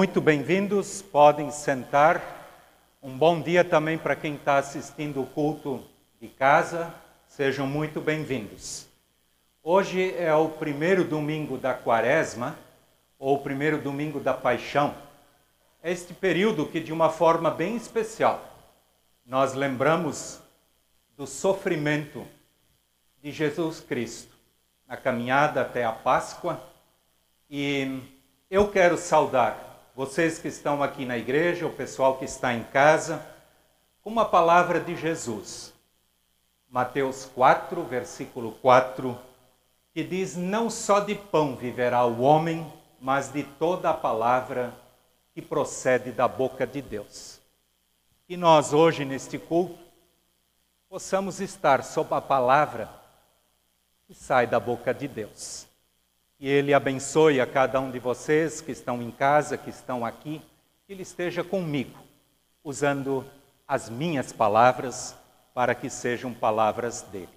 Muito bem-vindos, podem sentar. Um bom dia também para quem está assistindo o culto de casa. Sejam muito bem-vindos. Hoje é o primeiro domingo da quaresma, ou o primeiro domingo da paixão. É este período que, de uma forma bem especial, nós lembramos do sofrimento de Jesus Cristo na caminhada até a Páscoa. E eu quero saudar vocês que estão aqui na igreja, o pessoal que está em casa, uma palavra de Jesus. Mateus 4, versículo 4, que diz: Não só de pão viverá o homem, mas de toda a palavra que procede da boca de Deus. E nós, hoje, neste culto, possamos estar sob a palavra que sai da boca de Deus. E Ele abençoe a cada um de vocês que estão em casa, que estão aqui, que Ele esteja comigo, usando as minhas palavras para que sejam palavras dele.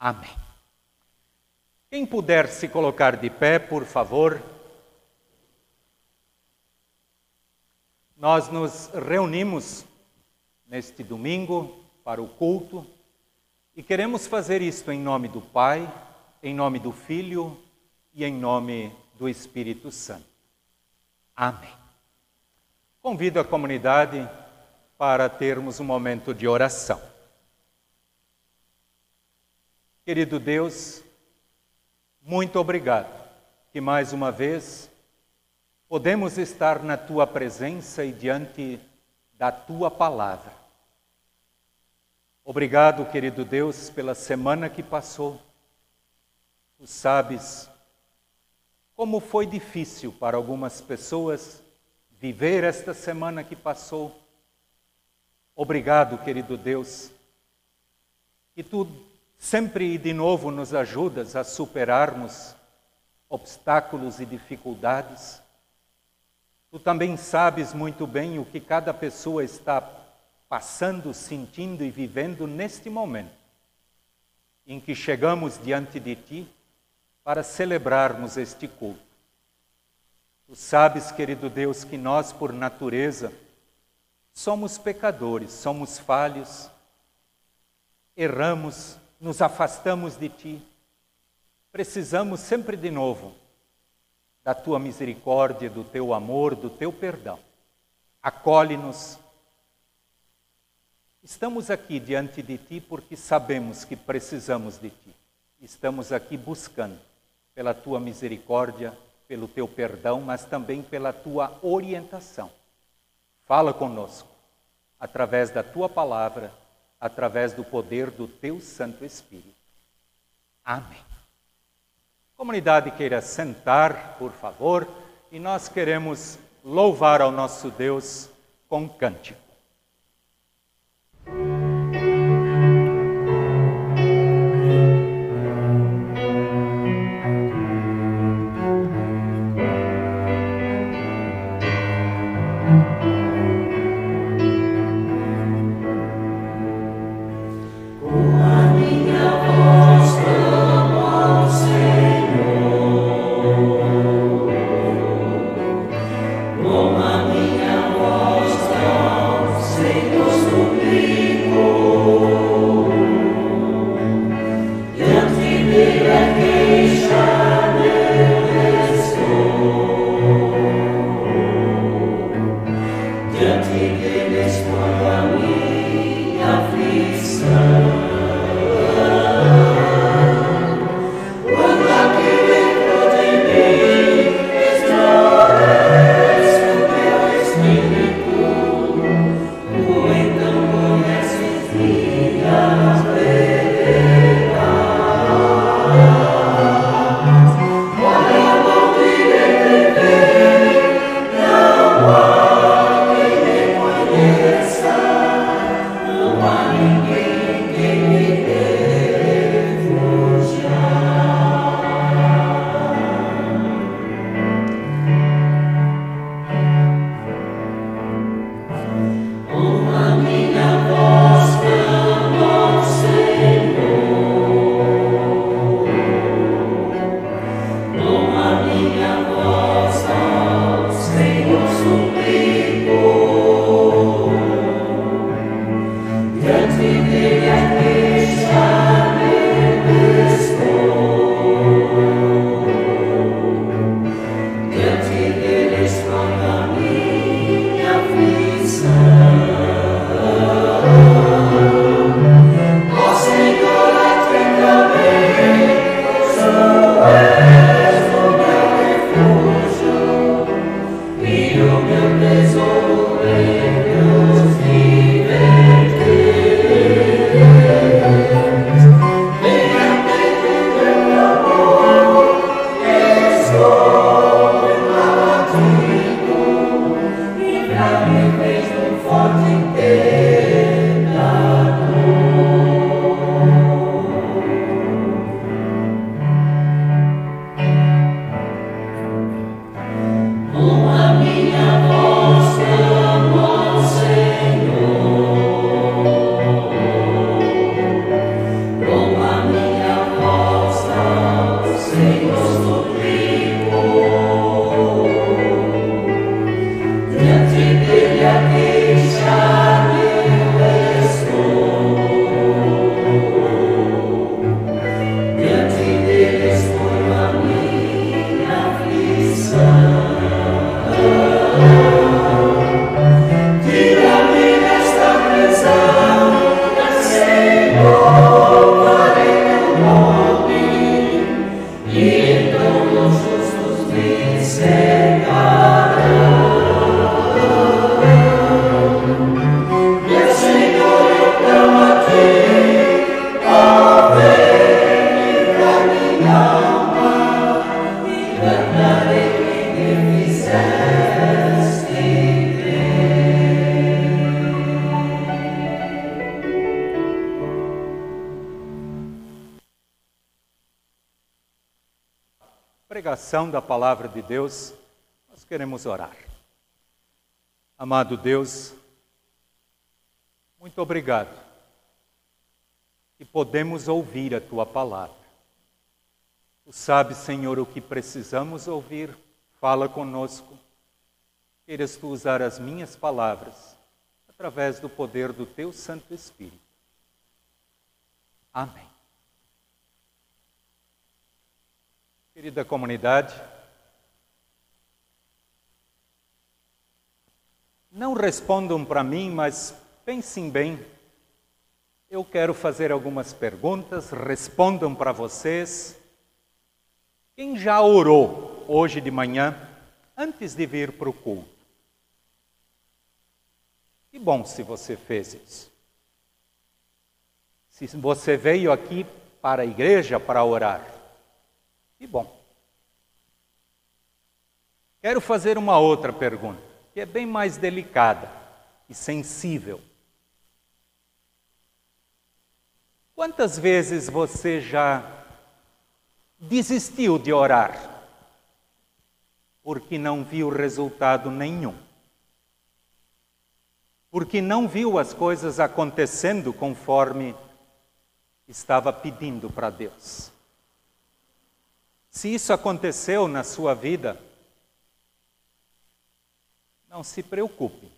Amém. Quem puder se colocar de pé, por favor. Nós nos reunimos neste domingo para o culto e queremos fazer isto em nome do Pai, em nome do Filho e em nome do Espírito Santo. Amém. Convido a comunidade para termos um momento de oração. Querido Deus, muito obrigado que mais uma vez podemos estar na tua presença e diante da tua palavra. Obrigado, querido Deus, pela semana que passou. Tu sabes como foi difícil para algumas pessoas viver esta semana que passou. Obrigado, querido Deus, que tu sempre e de novo nos ajudas a superarmos obstáculos e dificuldades. Tu também sabes muito bem o que cada pessoa está passando, sentindo e vivendo neste momento em que chegamos diante de ti para celebrarmos este culto. Tu sabes, querido Deus, que nós, por natureza, somos pecadores, somos falhos, erramos, nos afastamos de Ti. Precisamos sempre de novo da Tua misericórdia, do Teu amor, do Teu perdão. Acolhe-nos. Estamos aqui diante de Ti porque sabemos que precisamos de Ti. Estamos aqui buscando pela tua misericórdia, pelo teu perdão, mas também pela tua orientação. Fala conosco através da tua palavra, através do poder do teu Santo Espírito. Amém. Comunidade queira sentar, por favor, e nós queremos louvar ao nosso Deus com cântico. Pregação da palavra de Deus, nós queremos orar. Amado Deus, muito obrigado que podemos ouvir a tua palavra. Tu sabes, Senhor, o que precisamos ouvir, fala conosco. Queiras tu usar as minhas palavras através do poder do teu Santo Espírito. Amém. Querida comunidade, não respondam para mim, mas pensem bem. Eu quero fazer algumas perguntas, respondam para vocês. Quem já orou hoje de manhã, antes de vir para o culto? Que bom se você fez isso. Se você veio aqui para a igreja para orar. Que bom. Quero fazer uma outra pergunta, que é bem mais delicada e sensível. Quantas vezes você já desistiu de orar porque não viu resultado nenhum? Porque não viu as coisas acontecendo conforme estava pedindo para Deus? Se isso aconteceu na sua vida, não se preocupe,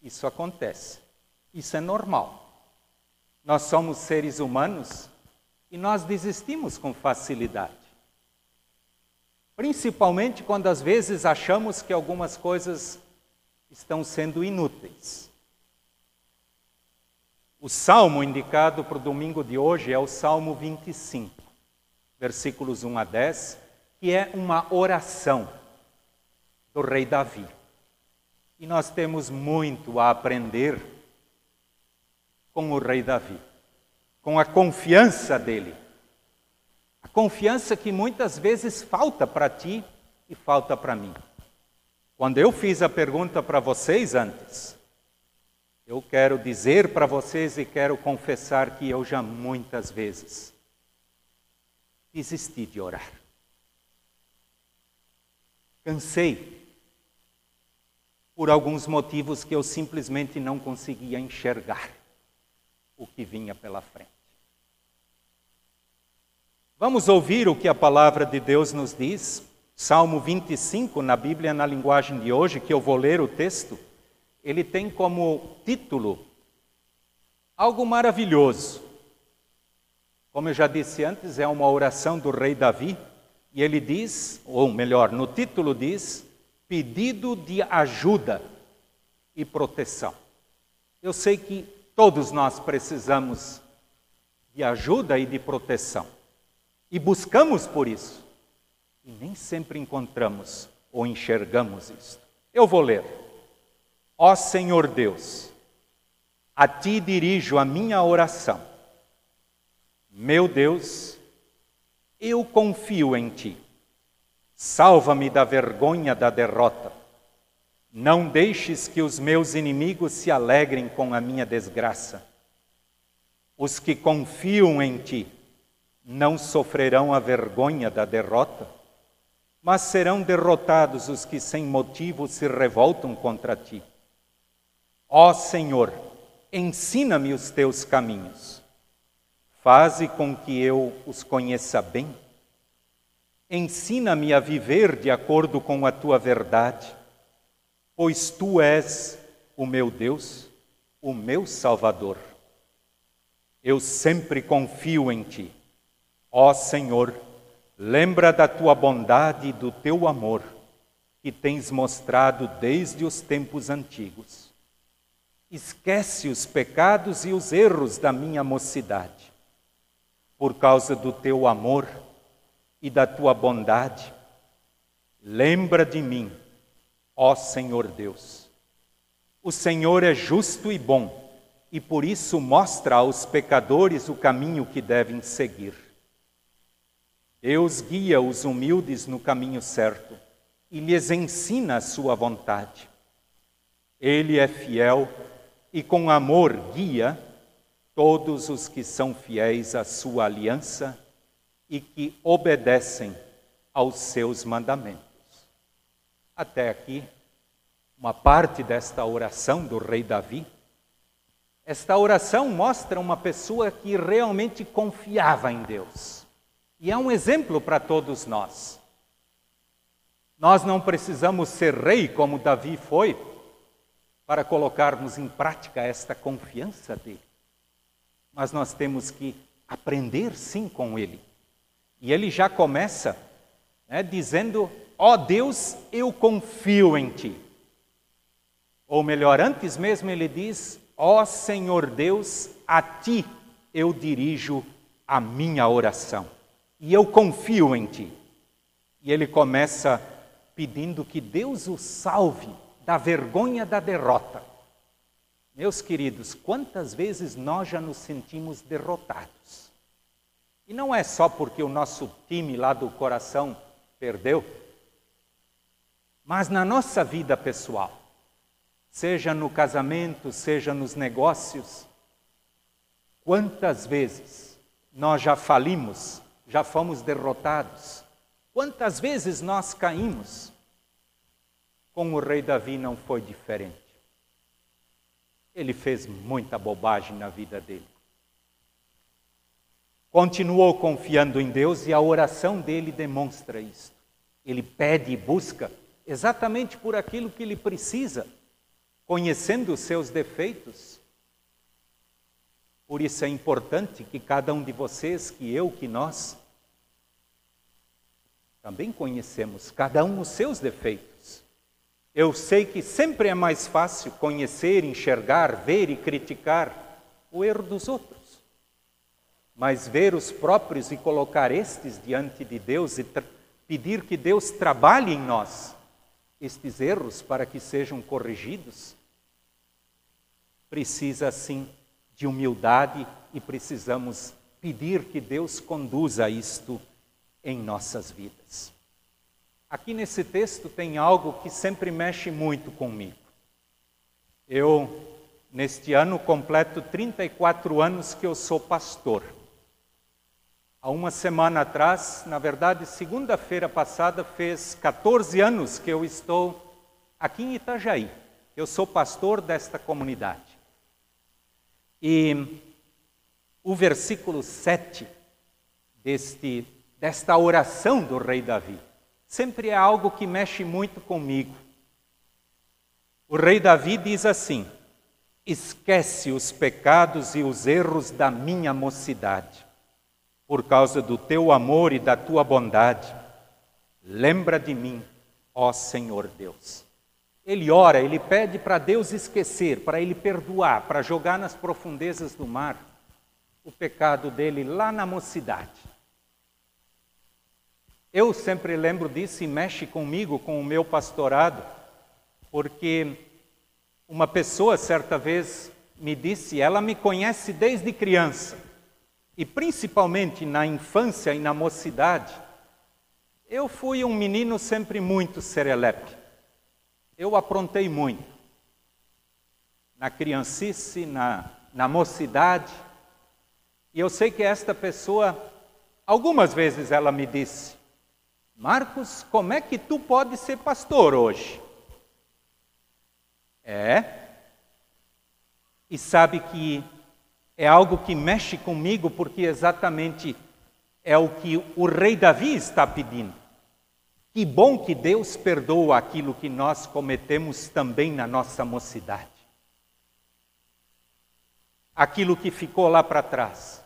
isso acontece, isso é normal. Nós somos seres humanos e nós desistimos com facilidade. Principalmente quando às vezes achamos que algumas coisas estão sendo inúteis. O salmo indicado para o domingo de hoje é o Salmo 25 versículos 1 a 10, que é uma oração do rei Davi. E nós temos muito a aprender com o rei Davi, com a confiança dele. A confiança que muitas vezes falta para ti e falta para mim. Quando eu fiz a pergunta para vocês antes, eu quero dizer para vocês e quero confessar que eu já muitas vezes desisti de orar. Cansei por alguns motivos que eu simplesmente não conseguia enxergar o que vinha pela frente. Vamos ouvir o que a palavra de Deus nos diz. Salmo 25, na Bíblia, na linguagem de hoje, que eu vou ler o texto, ele tem como título algo maravilhoso. Como eu já disse antes, é uma oração do rei Davi, e ele diz, ou melhor, no título diz, pedido de ajuda e proteção. Eu sei que todos nós precisamos de ajuda e de proteção, e buscamos por isso, e nem sempre encontramos ou enxergamos isso. Eu vou ler. Ó Senhor Deus, a ti dirijo a minha oração meu Deus, eu confio em ti. Salva-me da vergonha da derrota. Não deixes que os meus inimigos se alegrem com a minha desgraça. Os que confiam em ti não sofrerão a vergonha da derrota, mas serão derrotados os que sem motivo se revoltam contra ti. Ó Senhor, ensina-me os teus caminhos Faze com que eu os conheça bem. Ensina-me a viver de acordo com a tua verdade, pois tu és o meu Deus, o meu Salvador. Eu sempre confio em ti. Ó Senhor, lembra da tua bondade e do teu amor que tens mostrado desde os tempos antigos. Esquece os pecados e os erros da minha mocidade. Por causa do teu amor e da tua bondade, lembra de mim, ó Senhor Deus. O Senhor é justo e bom, e por isso mostra aos pecadores o caminho que devem seguir. Deus guia os humildes no caminho certo e lhes ensina a sua vontade. Ele é fiel e com amor guia todos os que são fiéis à sua aliança e que obedecem aos seus mandamentos. Até aqui, uma parte desta oração do rei Davi. Esta oração mostra uma pessoa que realmente confiava em Deus. E é um exemplo para todos nós. Nós não precisamos ser rei como Davi foi para colocarmos em prática esta confiança dele. Mas nós temos que aprender sim com ele. E ele já começa né, dizendo: Ó oh Deus, eu confio em ti. Ou melhor, antes mesmo ele diz: Ó oh Senhor Deus, a ti eu dirijo a minha oração. E eu confio em ti. E ele começa pedindo que Deus o salve da vergonha da derrota. Meus queridos, quantas vezes nós já nos sentimos derrotados? E não é só porque o nosso time lá do coração perdeu, mas na nossa vida pessoal, seja no casamento, seja nos negócios, quantas vezes nós já falimos, já fomos derrotados, quantas vezes nós caímos. Com o rei Davi não foi diferente. Ele fez muita bobagem na vida dele. Continuou confiando em Deus e a oração dele demonstra isso. Ele pede e busca exatamente por aquilo que ele precisa, conhecendo os seus defeitos. Por isso é importante que cada um de vocês, que eu, que nós, também conhecemos cada um os seus defeitos. Eu sei que sempre é mais fácil conhecer, enxergar, ver e criticar o erro dos outros mas ver os próprios e colocar estes diante de Deus e pedir que Deus trabalhe em nós estes erros para que sejam corrigidos, precisa sim de humildade e precisamos pedir que Deus conduza isto em nossas vidas. Aqui nesse texto tem algo que sempre mexe muito comigo. Eu, neste ano, completo 34 anos que eu sou pastor. Há uma semana atrás, na verdade, segunda-feira passada, fez 14 anos que eu estou aqui em Itajaí. Eu sou pastor desta comunidade. E o versículo 7 deste, desta oração do rei Davi sempre é algo que mexe muito comigo. O rei Davi diz assim: Esquece os pecados e os erros da minha mocidade por causa do teu amor e da tua bondade. Lembra de mim, ó Senhor Deus. Ele ora, ele pede para Deus esquecer, para ele perdoar, para jogar nas profundezas do mar o pecado dele lá na mocidade. Eu sempre lembro disso e mexe comigo, com o meu pastorado, porque uma pessoa certa vez me disse, ela me conhece desde criança e principalmente na infância e na mocidade, eu fui um menino sempre muito serelepe. Eu aprontei muito. Na criancice, na, na mocidade. E eu sei que esta pessoa, algumas vezes ela me disse: Marcos, como é que tu pode ser pastor hoje? É. E sabe que é algo que mexe comigo porque exatamente é o que o rei Davi está pedindo. Que bom que Deus perdoa aquilo que nós cometemos também na nossa mocidade. Aquilo que ficou lá para trás.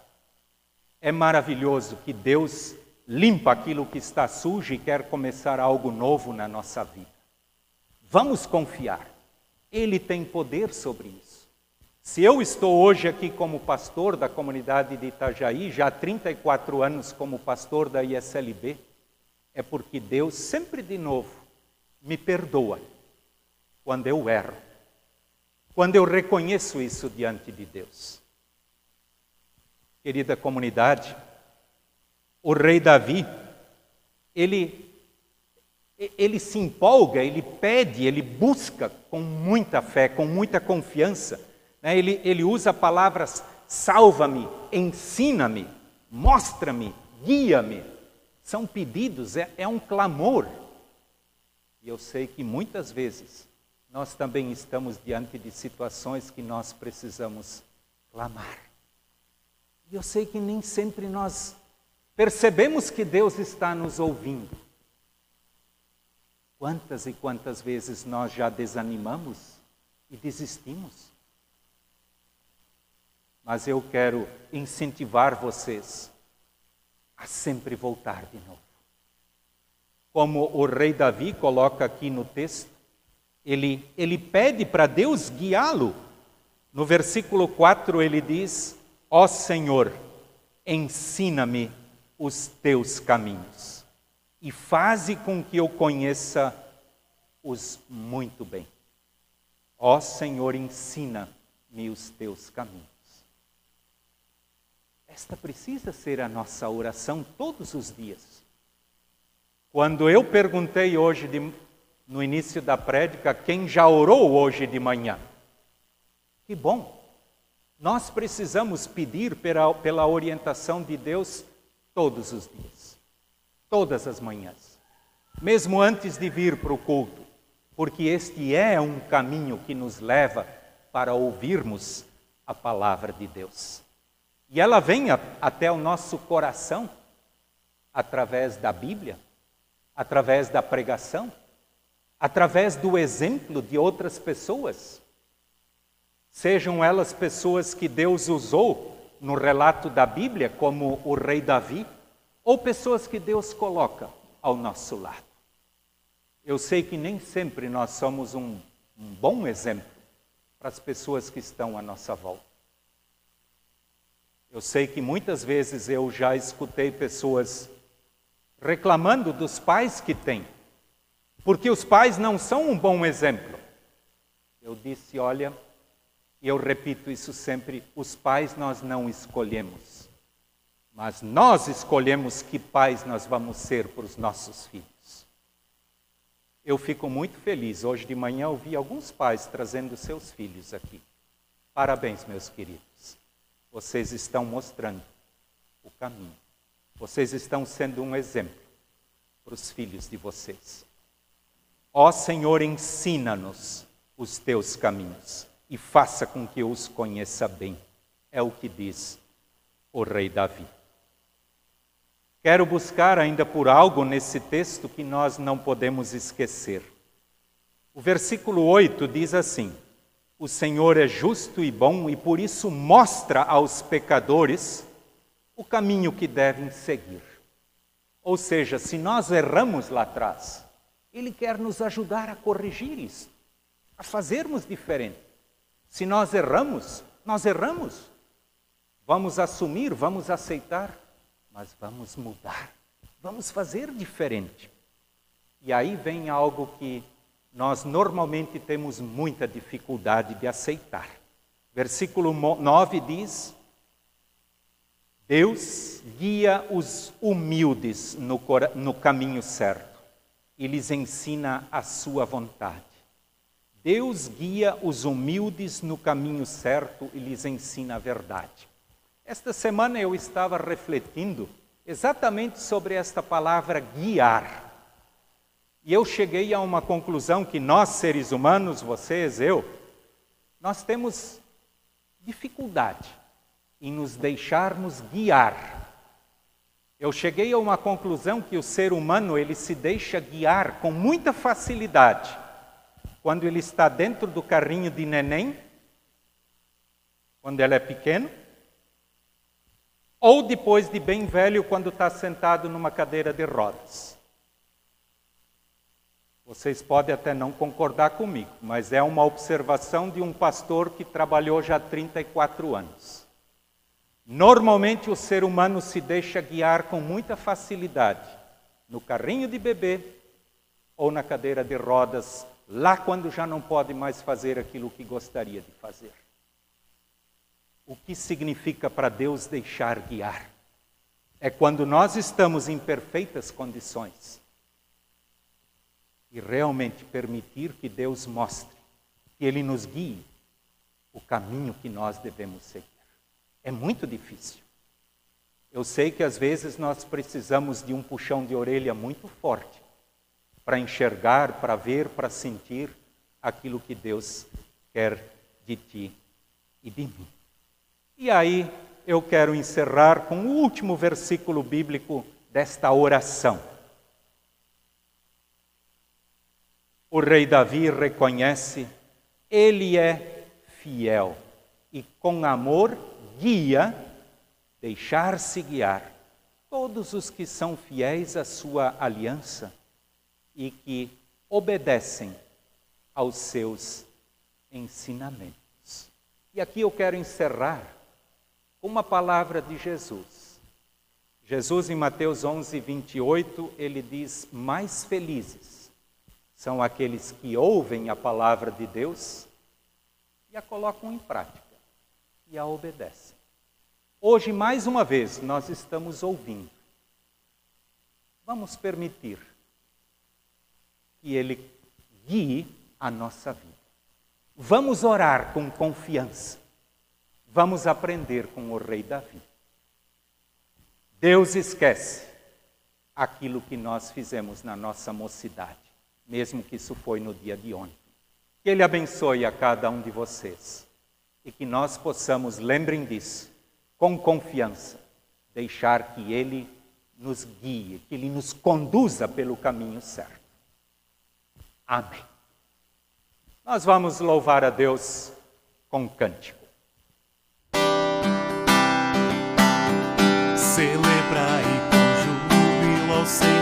É maravilhoso que Deus limpa aquilo que está sujo e quer começar algo novo na nossa vida. Vamos confiar. Ele tem poder sobre isso. Se eu estou hoje aqui como pastor da comunidade de Itajaí, já há 34 anos como pastor da ISLB, é porque Deus sempre de novo me perdoa quando eu erro, quando eu reconheço isso diante de Deus. Querida comunidade, o rei Davi, ele, ele se empolga, ele pede, ele busca com muita fé, com muita confiança. Né? Ele, ele usa palavras salva-me, ensina-me, mostra-me, guia-me. São pedidos, é, é um clamor. E eu sei que muitas vezes nós também estamos diante de situações que nós precisamos clamar. E eu sei que nem sempre nós percebemos que Deus está nos ouvindo. Quantas e quantas vezes nós já desanimamos e desistimos? Mas eu quero incentivar vocês a sempre voltar de novo. Como o rei Davi coloca aqui no texto, ele, ele pede para Deus guiá-lo. No versículo 4 ele diz: Ó Senhor, ensina-me os teus caminhos e faze com que eu conheça-os muito bem. Ó Senhor, ensina-me os teus caminhos. Esta precisa ser a nossa oração todos os dias. Quando eu perguntei hoje, de, no início da prédica, quem já orou hoje de manhã? Que bom! Nós precisamos pedir pela, pela orientação de Deus todos os dias, todas as manhãs, mesmo antes de vir para o culto, porque este é um caminho que nos leva para ouvirmos a palavra de Deus. E ela vem até o nosso coração através da Bíblia, através da pregação, através do exemplo de outras pessoas. Sejam elas pessoas que Deus usou no relato da Bíblia, como o rei Davi, ou pessoas que Deus coloca ao nosso lado. Eu sei que nem sempre nós somos um, um bom exemplo para as pessoas que estão à nossa volta. Eu sei que muitas vezes eu já escutei pessoas reclamando dos pais que têm, porque os pais não são um bom exemplo. Eu disse: olha, e eu repito isso sempre: os pais nós não escolhemos, mas nós escolhemos que pais nós vamos ser para os nossos filhos. Eu fico muito feliz. Hoje de manhã eu vi alguns pais trazendo seus filhos aqui. Parabéns, meus queridos. Vocês estão mostrando o caminho. Vocês estão sendo um exemplo para os filhos de vocês. Ó Senhor, ensina-nos os teus caminhos e faça com que eu os conheça bem. É o que diz o rei Davi. Quero buscar ainda por algo nesse texto que nós não podemos esquecer. O versículo 8 diz assim: O Senhor é justo e bom e por isso mostra aos pecadores o caminho que devem seguir. Ou seja, se nós erramos lá atrás, Ele quer nos ajudar a corrigir isso, a fazermos diferente. Se nós erramos, nós erramos. Vamos assumir, vamos aceitar, mas vamos mudar, vamos fazer diferente. E aí vem algo que nós normalmente temos muita dificuldade de aceitar. Versículo 9 diz: Deus guia os humildes no, no caminho certo e lhes ensina a sua vontade. Deus guia os humildes no caminho certo e lhes ensina a verdade. Esta semana eu estava refletindo exatamente sobre esta palavra guiar. E eu cheguei a uma conclusão que nós, seres humanos, vocês, eu, nós temos dificuldade em nos deixarmos guiar eu cheguei a uma conclusão que o ser humano ele se deixa guiar com muita facilidade quando ele está dentro do carrinho de neném, quando ele é pequeno, ou depois de bem velho, quando está sentado numa cadeira de rodas. Vocês podem até não concordar comigo, mas é uma observação de um pastor que trabalhou já 34 anos. Normalmente o ser humano se deixa guiar com muita facilidade no carrinho de bebê ou na cadeira de rodas, lá quando já não pode mais fazer aquilo que gostaria de fazer. O que significa para Deus deixar guiar? É quando nós estamos em perfeitas condições e realmente permitir que Deus mostre, que Ele nos guie o caminho que nós devemos seguir. É muito difícil. Eu sei que às vezes nós precisamos de um puxão de orelha muito forte para enxergar, para ver, para sentir aquilo que Deus quer de ti e de mim. E aí eu quero encerrar com o último versículo bíblico desta oração. O rei Davi reconhece, ele é fiel e com amor guia, deixar-se guiar todos os que são fiéis à sua aliança e que obedecem aos seus ensinamentos. E aqui eu quero encerrar com uma palavra de Jesus. Jesus, em Mateus 11, 28, ele diz: Mais felizes são aqueles que ouvem a palavra de Deus e a colocam em prática e a obedecem. Hoje, mais uma vez, nós estamos ouvindo. Vamos permitir que Ele guie a nossa vida. Vamos orar com confiança. Vamos aprender com o Rei Davi. Deus esquece aquilo que nós fizemos na nossa mocidade mesmo que isso foi no dia de ontem. Que Ele abençoe a cada um de vocês e que nós possamos, lembrem disso, com confiança, deixar que Ele nos guie, que Ele nos conduza pelo caminho certo. Amém. Nós vamos louvar a Deus com um cântico. Celebrai com júbilo ao Senhor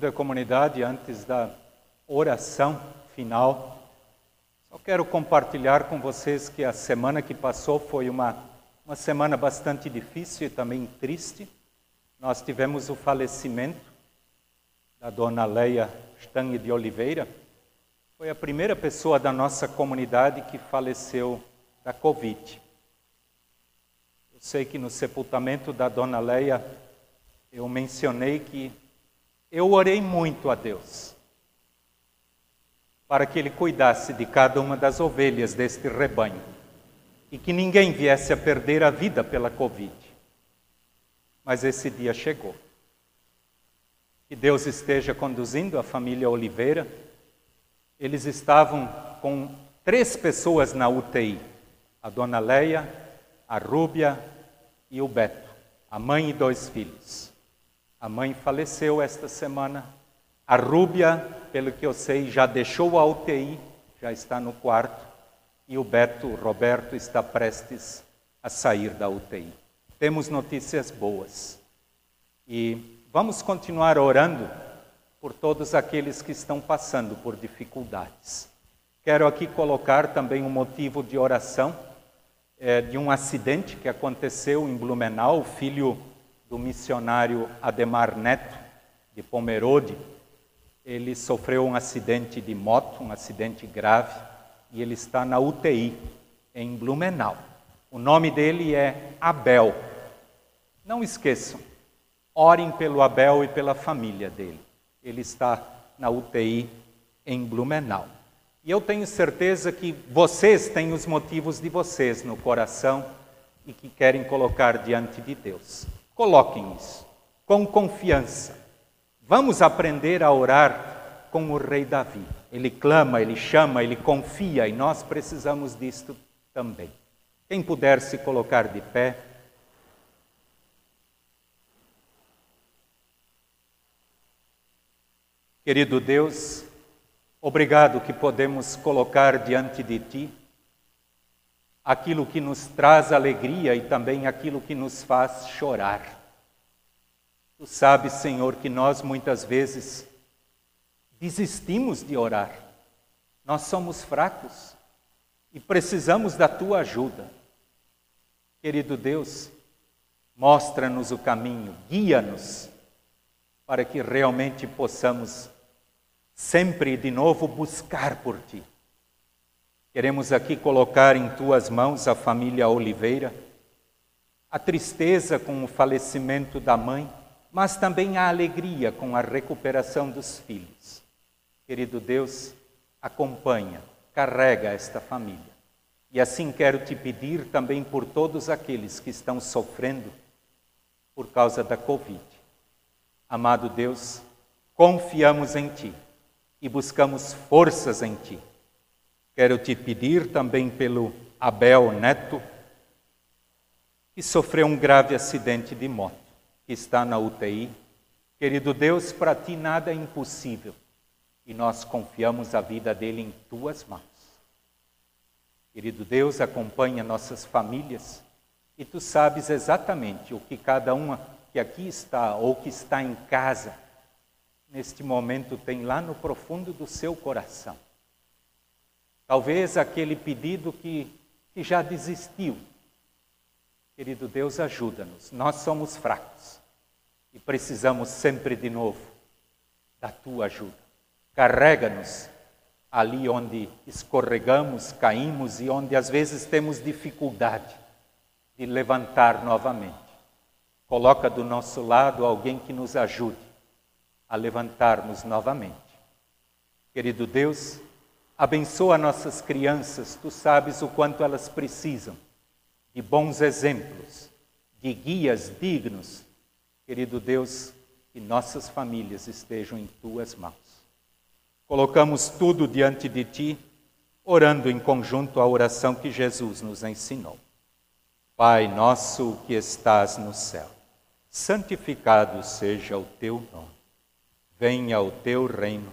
Querida comunidade, antes da oração final, só quero compartilhar com vocês que a semana que passou foi uma, uma semana bastante difícil e também triste. Nós tivemos o falecimento da dona Leia Stange de Oliveira, foi a primeira pessoa da nossa comunidade que faleceu da Covid. Eu sei que no sepultamento da dona Leia eu mencionei que eu orei muito a Deus para que Ele cuidasse de cada uma das ovelhas deste rebanho e que ninguém viesse a perder a vida pela Covid. Mas esse dia chegou. Que Deus esteja conduzindo a família Oliveira eles estavam com três pessoas na UTI: a dona Leia, a Rúbia e o Beto, a mãe e dois filhos. A mãe faleceu esta semana. A Rúbia, pelo que eu sei, já deixou a UTI, já está no quarto. E o Beto, o Roberto, está prestes a sair da UTI. Temos notícias boas. E vamos continuar orando por todos aqueles que estão passando por dificuldades. Quero aqui colocar também um motivo de oração é, de um acidente que aconteceu em Blumenau, filho do missionário Ademar Neto, de Pomerode. Ele sofreu um acidente de moto, um acidente grave, e ele está na UTI em Blumenau. O nome dele é Abel. Não esqueçam, orem pelo Abel e pela família dele ele está na UTI em Blumenau. E eu tenho certeza que vocês têm os motivos de vocês no coração e que querem colocar diante de Deus. Coloquem isso com confiança. Vamos aprender a orar com o rei Davi. Ele clama, ele chama, ele confia e nós precisamos disto também. Quem puder se colocar de pé, Querido Deus, obrigado que podemos colocar diante de Ti aquilo que nos traz alegria e também aquilo que nos faz chorar. Tu sabes, Senhor, que nós muitas vezes desistimos de orar. Nós somos fracos e precisamos da tua ajuda. Querido Deus, mostra-nos o caminho, guia-nos para que realmente possamos sempre de novo buscar por Ti. Queremos aqui colocar em Tuas mãos a família Oliveira, a tristeza com o falecimento da mãe, mas também a alegria com a recuperação dos filhos. Querido Deus, acompanha, carrega esta família. E assim quero te pedir também por todos aqueles que estão sofrendo por causa da Covid Amado Deus, confiamos em Ti e buscamos forças em Ti. Quero te pedir também pelo Abel Neto, que sofreu um grave acidente de moto, que está na UTI. Querido Deus, para Ti nada é impossível e nós confiamos a vida dele em Tuas mãos. Querido Deus, acompanha nossas famílias e Tu sabes exatamente o que cada uma que aqui está ou que está em casa, neste momento tem lá no profundo do seu coração. Talvez aquele pedido que, que já desistiu. Querido Deus, ajuda-nos. Nós somos fracos e precisamos sempre de novo da tua ajuda. Carrega-nos ali onde escorregamos, caímos e onde às vezes temos dificuldade de levantar novamente. Coloca do nosso lado alguém que nos ajude a levantarmos novamente. Querido Deus, abençoa nossas crianças, tu sabes o quanto elas precisam de bons exemplos, de guias dignos. Querido Deus, que nossas famílias estejam em tuas mãos. Colocamos tudo diante de ti, orando em conjunto a oração que Jesus nos ensinou. Pai nosso que estás no céu santificado seja o teu nome. Venha o teu reino,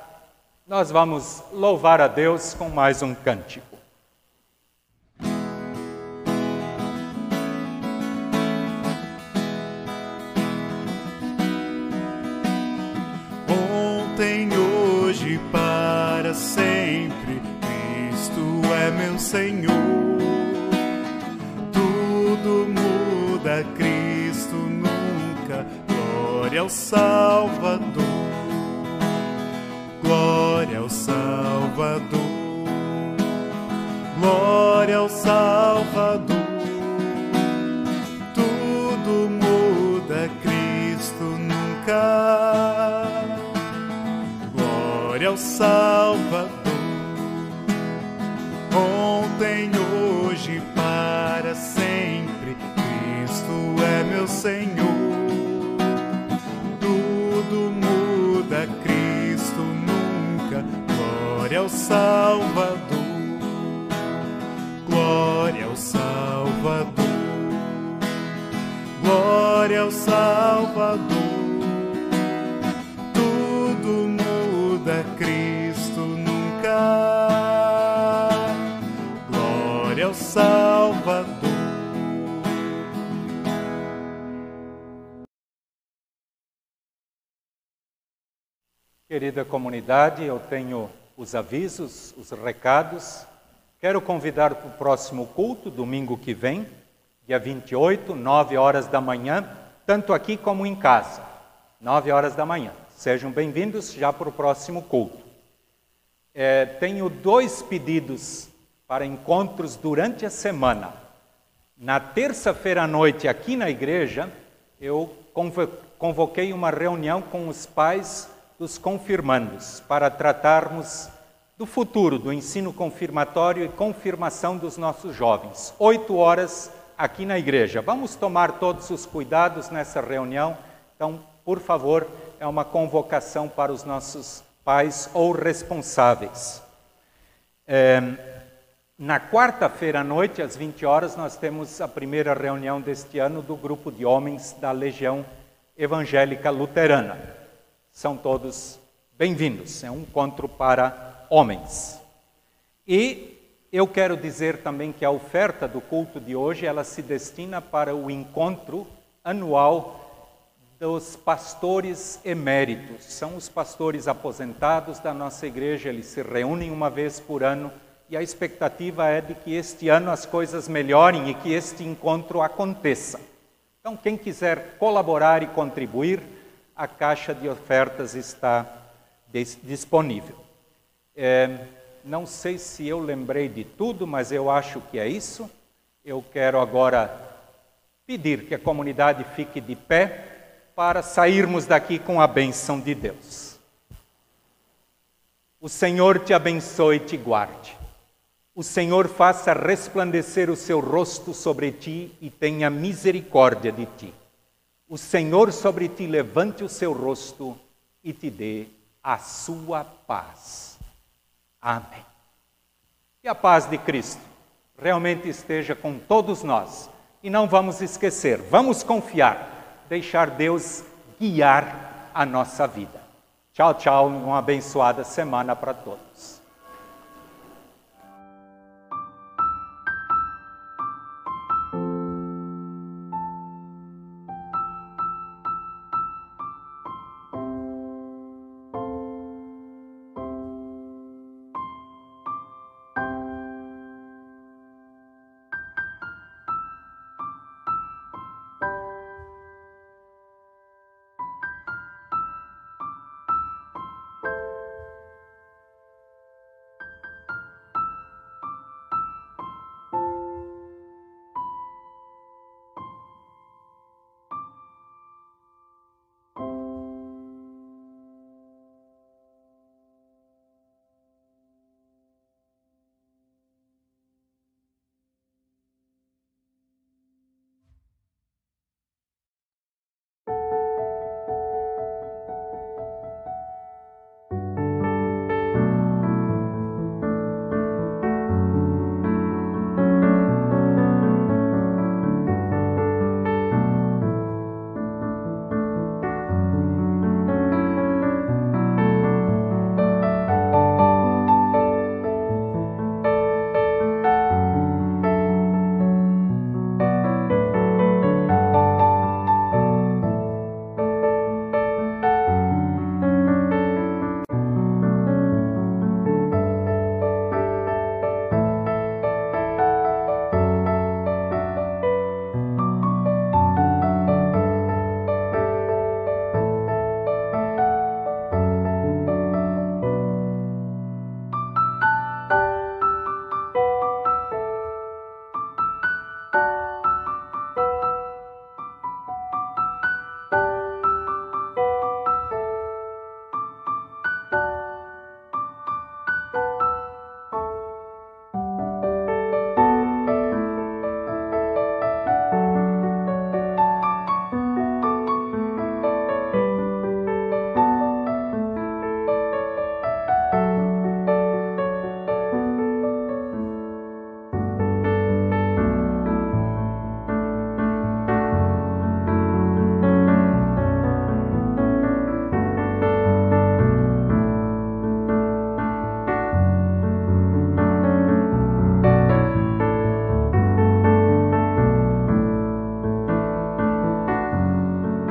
Nós vamos louvar a Deus com mais um cântico. Ontem, hoje, para sempre, Cristo é meu Senhor. Tudo muda, Cristo nunca. Glória ao Salvador. Glória ao Salvador. Glória ao Salvador. Querida comunidade, eu tenho os avisos, os recados. Quero convidar para o próximo culto, domingo que vem, dia 28, 9 horas da manhã, tanto aqui como em casa, 9 horas da manhã. Sejam bem-vindos já para o próximo culto. É, tenho dois pedidos para encontros durante a semana. Na terça-feira à noite, aqui na igreja, eu convo- convoquei uma reunião com os pais dos confirmandos para tratarmos do futuro do ensino confirmatório e confirmação dos nossos jovens. Oito horas aqui na igreja. Vamos tomar todos os cuidados nessa reunião. Então, por favor, é uma convocação para os nossos pais ou responsáveis. É, na quarta-feira à noite, às 20 horas, nós temos a primeira reunião deste ano do grupo de homens da Legião Evangélica Luterana. São todos bem-vindos. É um encontro para homens. E eu quero dizer também que a oferta do culto de hoje, ela se destina para o encontro anual dos pastores eméritos. São os pastores aposentados da nossa igreja, eles se reúnem uma vez por ano e a expectativa é de que este ano as coisas melhorem e que este encontro aconteça. Então, quem quiser colaborar e contribuir, a caixa de ofertas está dis- disponível. É, não sei se eu lembrei de tudo, mas eu acho que é isso. Eu quero agora pedir que a comunidade fique de pé para sairmos daqui com a bênção de Deus. O Senhor te abençoe e te guarde. O Senhor faça resplandecer o seu rosto sobre ti e tenha misericórdia de ti. O Senhor sobre ti levante o seu rosto e te dê a sua paz. Amém. E a paz de Cristo realmente esteja com todos nós. E não vamos esquecer, vamos confiar, deixar Deus guiar a nossa vida. Tchau, tchau, uma abençoada semana para todos.